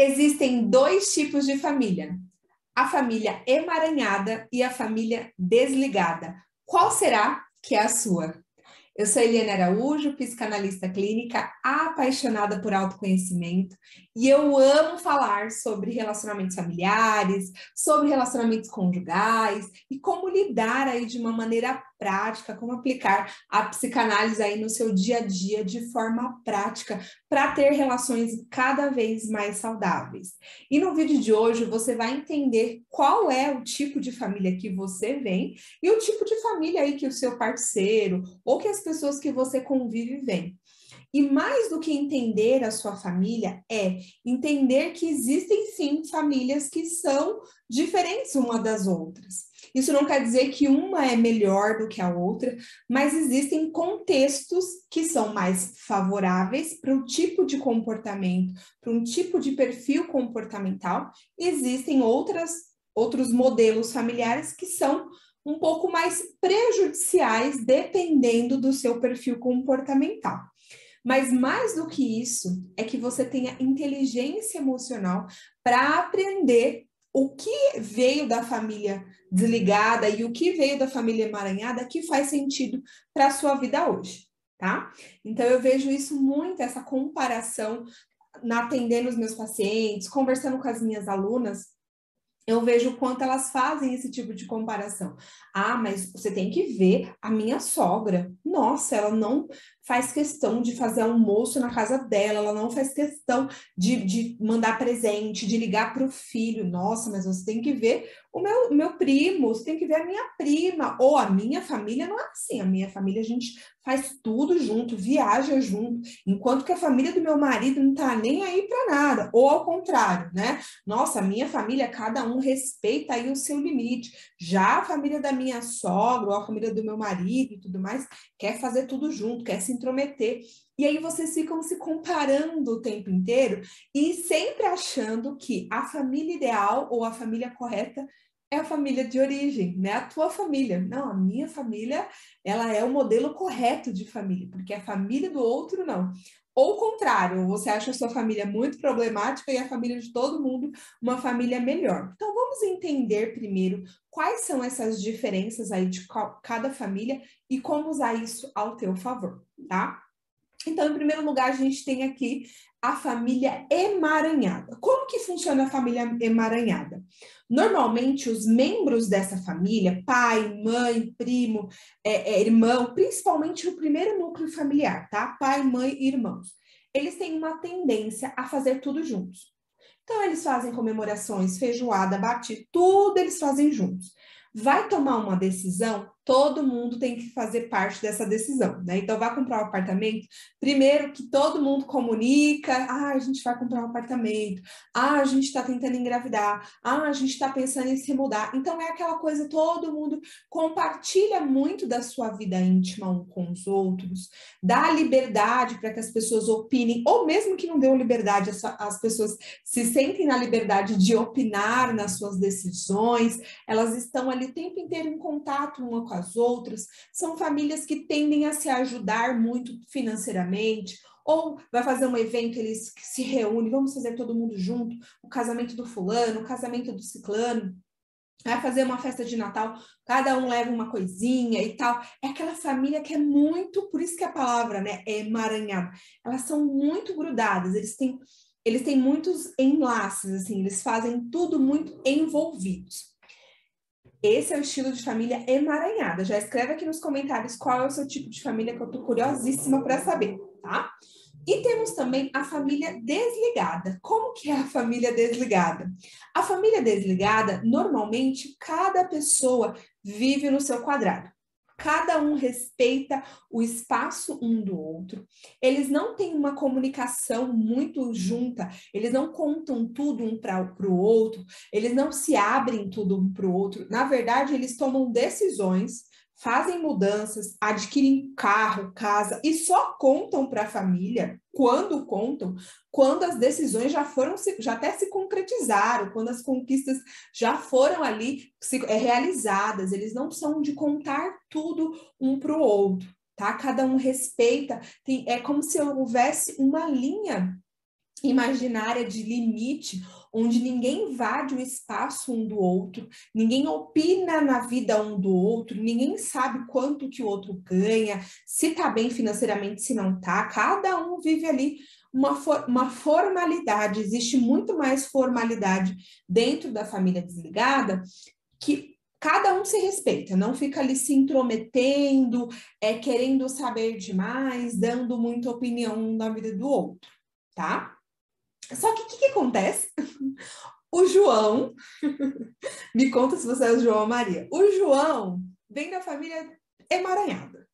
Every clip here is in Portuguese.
Existem dois tipos de família: a família emaranhada e a família desligada. Qual será que é a sua? Eu sou Eliane Araújo, psicanalista clínica, apaixonada por autoconhecimento, e eu amo falar sobre relacionamentos familiares, sobre relacionamentos conjugais e como lidar aí de uma maneira prática, como aplicar a psicanálise aí no seu dia a dia de forma prática para ter relações cada vez mais saudáveis. E no vídeo de hoje você vai entender qual é o tipo de família que você vem e o tipo de família aí que o seu parceiro ou que as pessoas que você convive vêm. E mais do que entender a sua família, é entender que existem sim famílias que são diferentes uma das outras. Isso não quer dizer que uma é melhor do que a outra, mas existem contextos que são mais favoráveis para um tipo de comportamento, para um tipo de perfil comportamental. Existem outras, outros modelos familiares que são um pouco mais prejudiciais dependendo do seu perfil comportamental. Mas mais do que isso, é que você tenha inteligência emocional para aprender o que veio da família desligada e o que veio da família emaranhada que faz sentido para a sua vida hoje, tá? Então eu vejo isso muito, essa comparação na atendendo os meus pacientes, conversando com as minhas alunas, eu vejo o quanto elas fazem esse tipo de comparação. Ah, mas você tem que ver a minha sogra. Nossa, ela não faz questão de fazer almoço na casa dela, ela não faz questão de, de mandar presente, de ligar para o filho. Nossa, mas você tem que ver o meu, meu primo, você tem que ver a minha prima, ou a minha família não é assim. A minha família, a gente faz tudo junto, viaja junto, enquanto que a família do meu marido não tá nem aí para nada, ou ao contrário, né? Nossa, a minha família, cada um respeita aí o seu limite. Já a família da minha sogra, ou a família do meu marido e tudo mais, quer fazer tudo junto, quer se intrometer. E aí vocês ficam se comparando o tempo inteiro e sempre achando que a família ideal ou a família correta é a família de origem, né? A tua família. Não, a minha família, ela é o modelo correto de família, porque a família do outro não. Ou o contrário, você acha a sua família muito problemática e a família de todo mundo uma família melhor. Então vamos entender primeiro quais são essas diferenças aí de cada família e como usar isso ao teu favor, tá? Então, em primeiro lugar, a gente tem aqui a família emaranhada. Como que funciona a família emaranhada? Normalmente, os membros dessa família, pai, mãe, primo, é, é, irmão, principalmente o primeiro núcleo familiar, tá? Pai, mãe e irmãos. Eles têm uma tendência a fazer tudo juntos. Então, eles fazem comemorações, feijoada, bate, tudo eles fazem juntos. Vai tomar uma decisão, todo mundo tem que fazer parte dessa decisão, né? Então, vai comprar um apartamento, primeiro que todo mundo comunica, ah, a gente vai comprar um apartamento, ah, a gente está tentando engravidar, ah, a gente está pensando em se mudar. Então, é aquela coisa, todo mundo compartilha muito da sua vida íntima um com os outros, dá liberdade para que as pessoas opinem, ou mesmo que não deu liberdade, as pessoas se sentem na liberdade de opinar nas suas decisões, elas estão ali o tempo inteiro em contato uma com a as outras, são famílias que tendem a se ajudar muito financeiramente, ou vai fazer um evento, eles se reúnem, vamos fazer todo mundo junto, o casamento do fulano, o casamento do ciclano, vai fazer uma festa de Natal, cada um leva uma coisinha e tal. É aquela família que é muito, por isso que a palavra, né, é emaranhada. Elas são muito grudadas, eles têm eles têm muitos enlaces, assim, eles fazem tudo muito envolvidos. Esse é o estilo de família emaranhada. Já escreve aqui nos comentários qual é o seu tipo de família, que eu tô curiosíssima para saber, tá? E temos também a família desligada. Como que é a família desligada? A família desligada, normalmente, cada pessoa vive no seu quadrado cada um respeita o espaço um do outro, eles não têm uma comunicação muito junta, eles não contam tudo um para o outro, eles não se abrem tudo um para o outro. Na verdade, eles tomam decisões fazem mudanças, adquirem carro, casa e só contam para a família quando contam, quando as decisões já foram já até se concretizaram, quando as conquistas já foram ali se, é, realizadas. Eles não são de contar tudo um para o outro, tá? Cada um respeita. Tem, é como se houvesse uma linha imaginária de limite, onde ninguém invade o espaço um do outro, ninguém opina na vida um do outro, ninguém sabe quanto que o outro ganha, se tá bem financeiramente, se não tá, cada um vive ali uma, for uma formalidade, existe muito mais formalidade dentro da família desligada que cada um se respeita, não fica ali se intrometendo, é, querendo saber demais, dando muita opinião na vida do outro, tá? Só que o que, que, acontece? O João, me conta se você é o João ou Maria. O João vem da família emaranhada,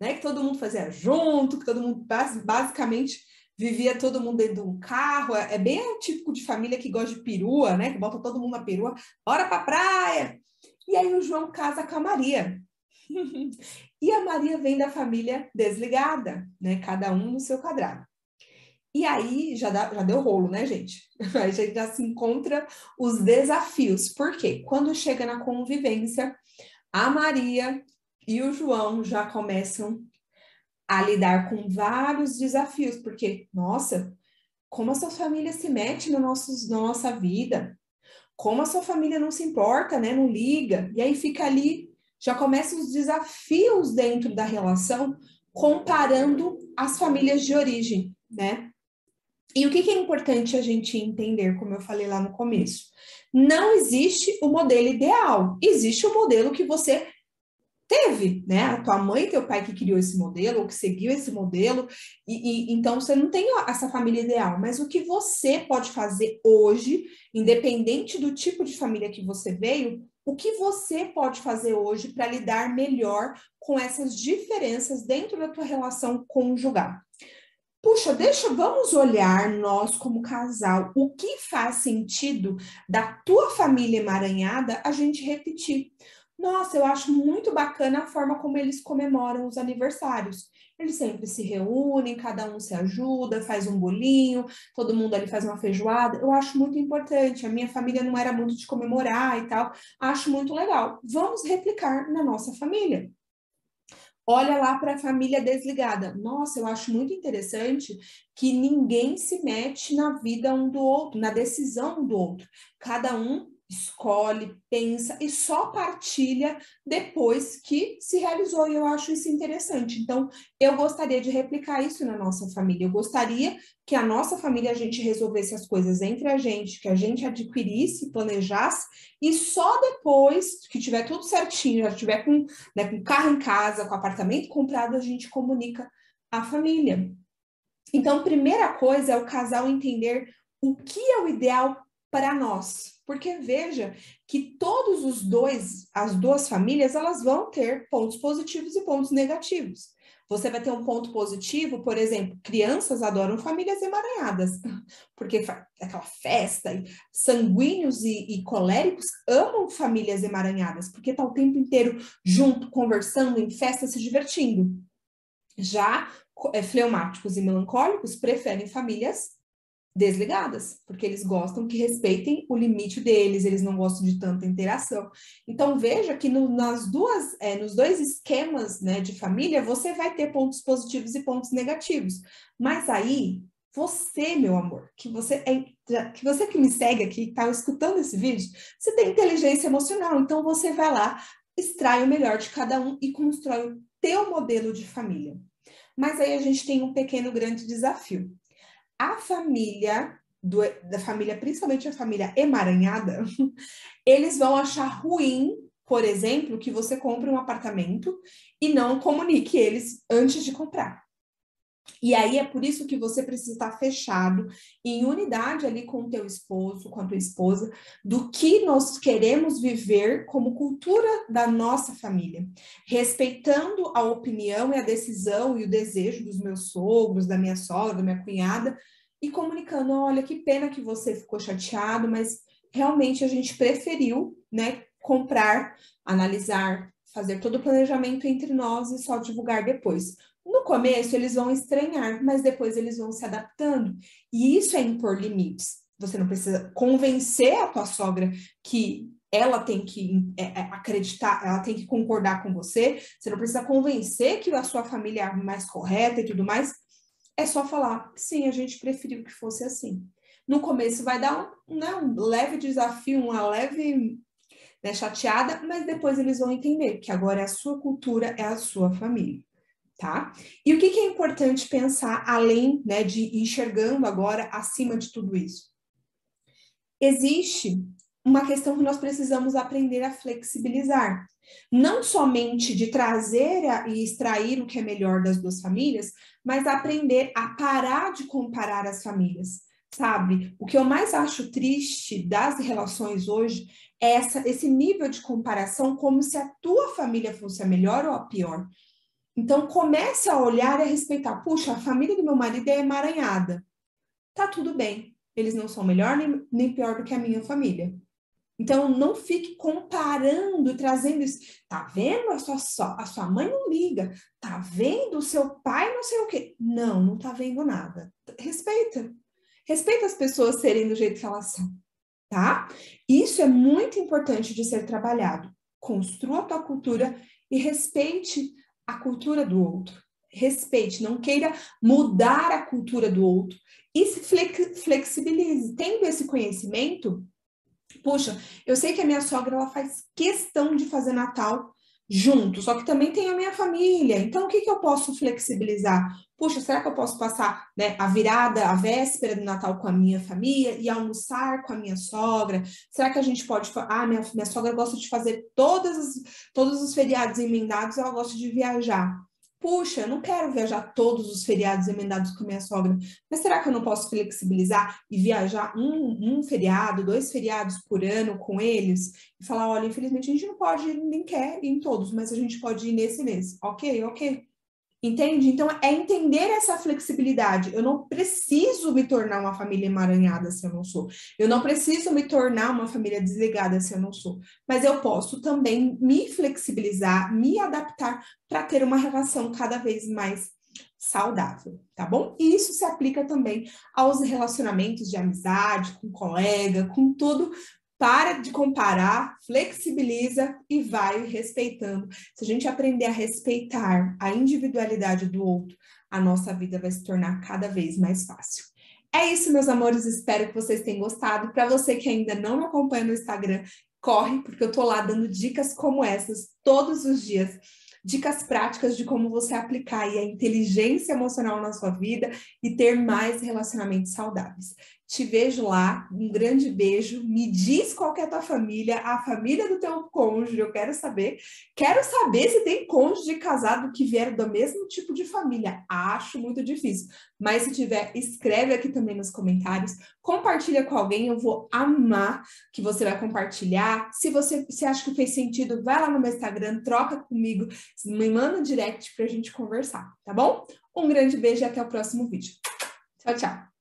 né? Que todo mundo fazia junto, que todo mundo basicamente vivia todo mundo dentro de um carro. É bem o típico de família que gosta de perua, né? Que bota todo mundo na perua, bora pra praia. E aí o João casa com a Maria. e a Maria vem da família desligada, né? Cada um no seu quadrado. E aí já, dá, já deu rolo, né, gente? Aí a gente já se encontra os desafios. Por quê? Quando chega na convivência, a Maria e o João já começam a lidar com vários desafios, porque, nossa, como a sua família se mete no na nossa vida, como a sua família não se importa, né? Não liga. E aí fica ali, já começam os desafios dentro da relação, comparando as famílias de origem, né? E o que, que é importante a gente entender, como eu falei lá no começo? Não existe o modelo ideal, existe o modelo que você teve, né? A tua mãe teu pai que criou esse modelo, ou que seguiu esse modelo, e, e, então você não tem essa família ideal, mas o que você pode fazer hoje, independente do tipo de família que você veio, o que você pode fazer hoje para lidar melhor com essas diferenças dentro da tua relação conjugal? Puxa, deixa, vamos olhar nós como casal, o que faz sentido da tua família emaranhada a gente repetir. Nossa, eu acho muito bacana a forma como eles comemoram os aniversários. Eles sempre se reúnem, cada um se ajuda, faz um bolinho, todo mundo ali faz uma feijoada. Eu acho muito importante. A minha família não era muito de comemorar e tal. Acho muito legal. Vamos replicar na nossa família. Olha lá para a família desligada. Nossa, eu acho muito interessante que ninguém se mete na vida um do outro, na decisão um do outro. Cada um escolhe, pensa e só partilha depois que se realizou. E eu acho isso interessante. Então, eu gostaria de replicar isso na nossa família. Eu gostaria que a nossa família a gente resolvesse as coisas entre a gente, que a gente adquirisse, planejasse, e só depois que tiver tudo certinho, já tiver com, né, com carro em casa, com apartamento comprado, a gente comunica a família. Então, primeira coisa é o casal entender o que é o ideal para nós. Porque veja que todos os dois, as duas famílias, elas vão ter pontos positivos e pontos negativos. Você vai ter um ponto positivo, por exemplo, crianças adoram famílias emaranhadas, porque aquela festa, sanguíneos e, e coléricos amam famílias emaranhadas, porque tá o tempo inteiro junto, conversando, em festa, se divertindo. Já é, fleumáticos e melancólicos preferem famílias desligadas, porque eles gostam que respeitem o limite deles, eles não gostam de tanta interação. Então veja que no, nas duas, é, nos dois esquemas né, de família, você vai ter pontos positivos e pontos negativos. Mas aí, você, meu amor, que você é, que você que me segue aqui, está escutando esse vídeo, você tem inteligência emocional, então você vai lá, extrai o melhor de cada um e constrói o teu modelo de família. Mas aí a gente tem um pequeno grande desafio a família, do, da família, principalmente a família emaranhada, eles vão achar ruim, por exemplo, que você compre um apartamento e não comunique eles antes de comprar. E aí é por isso que você precisa estar fechado em unidade ali com o teu esposo, com a tua esposa, do que nós queremos viver como cultura da nossa família, respeitando a opinião e a decisão e o desejo dos meus sogros, da minha sogra, da minha cunhada, e comunicando, olha, que pena que você ficou chateado, mas realmente a gente preferiu, né, comprar, analisar, fazer todo o planejamento entre nós e só divulgar depois. No começo eles vão estranhar, mas depois eles vão se adaptando. E isso é impor limites. Você não precisa convencer a tua sogra que ela tem que é, é, acreditar, ela tem que concordar com você. Você não precisa convencer que a sua família é mais correta e tudo mais, é só falar, sim, a gente preferiu que fosse assim. No começo vai dar um, né, um leve desafio, uma leve né, chateada, mas depois eles vão entender que agora é a sua cultura, é a sua família, tá? E o que, que é importante pensar além né, de enxergando agora acima de tudo isso? Existe uma questão que nós precisamos aprender a flexibilizar. Não somente de trazer e extrair o que é melhor das duas famílias, mas aprender a parar de comparar as famílias. Sabe, o que eu mais acho triste das relações hoje é essa, esse nível de comparação como se a tua família fosse a melhor ou a pior. Então comece a olhar e a respeitar. Puxa, a família do meu marido é emaranhada. Tá tudo bem. Eles não são melhor nem, nem pior do que a minha família. Então, não fique comparando, trazendo isso. Tá vendo? A sua, a sua mãe não liga. Tá vendo? O seu pai não sei o quê. Não, não tá vendo nada. Respeita. Respeita as pessoas serem do jeito que elas são, tá? Isso é muito importante de ser trabalhado. Construa a tua cultura e respeite a cultura do outro. Respeite, não queira mudar a cultura do outro e se flexibilize. Tendo esse conhecimento, puxa, eu sei que a minha sogra ela faz questão de fazer Natal junto, só que também tem a minha família. Então, o que, que eu posso flexibilizar? Puxa, será que eu posso passar né, a virada, a véspera do Natal com a minha família e almoçar com a minha sogra? Será que a gente pode. Ah, minha, minha sogra gosta de fazer todas as, todos os feriados emendados, ela gosta de viajar. Puxa, eu não quero viajar todos os feriados emendados com minha sogra, mas será que eu não posso flexibilizar e viajar um, um feriado, dois feriados por ano com eles? E falar, olha, infelizmente a gente não pode, nem quer ir em todos, mas a gente pode ir nesse mês. Ok, ok. Entende? Então, é entender essa flexibilidade. Eu não preciso me tornar uma família emaranhada se eu não sou. Eu não preciso me tornar uma família desligada se eu não sou. Mas eu posso também me flexibilizar, me adaptar para ter uma relação cada vez mais saudável, tá bom? E isso se aplica também aos relacionamentos de amizade, com colega, com tudo, para de comparar, flexibiliza e vai respeitando. Se a gente aprender a respeitar a individualidade do outro, a nossa vida vai se tornar cada vez mais fácil. É isso, meus amores. Espero que vocês tenham gostado. Para você que ainda não me acompanha no Instagram, corre, porque eu tô lá dando dicas como essas todos os dias dicas práticas de como você aplicar a inteligência emocional na sua vida e ter mais relacionamentos saudáveis. Te vejo lá, um grande beijo. Me diz qual é a tua família, a família do teu cônjuge, eu quero saber. Quero saber se tem cônjuge casado que vieram do mesmo tipo de família. Acho muito difícil. Mas se tiver, escreve aqui também nos comentários. Compartilha com alguém, eu vou amar que você vai compartilhar. Se você se acha que fez sentido, vai lá no meu Instagram, troca comigo, me manda um direct pra gente conversar, tá bom? Um grande beijo e até o próximo vídeo. Tchau, tchau.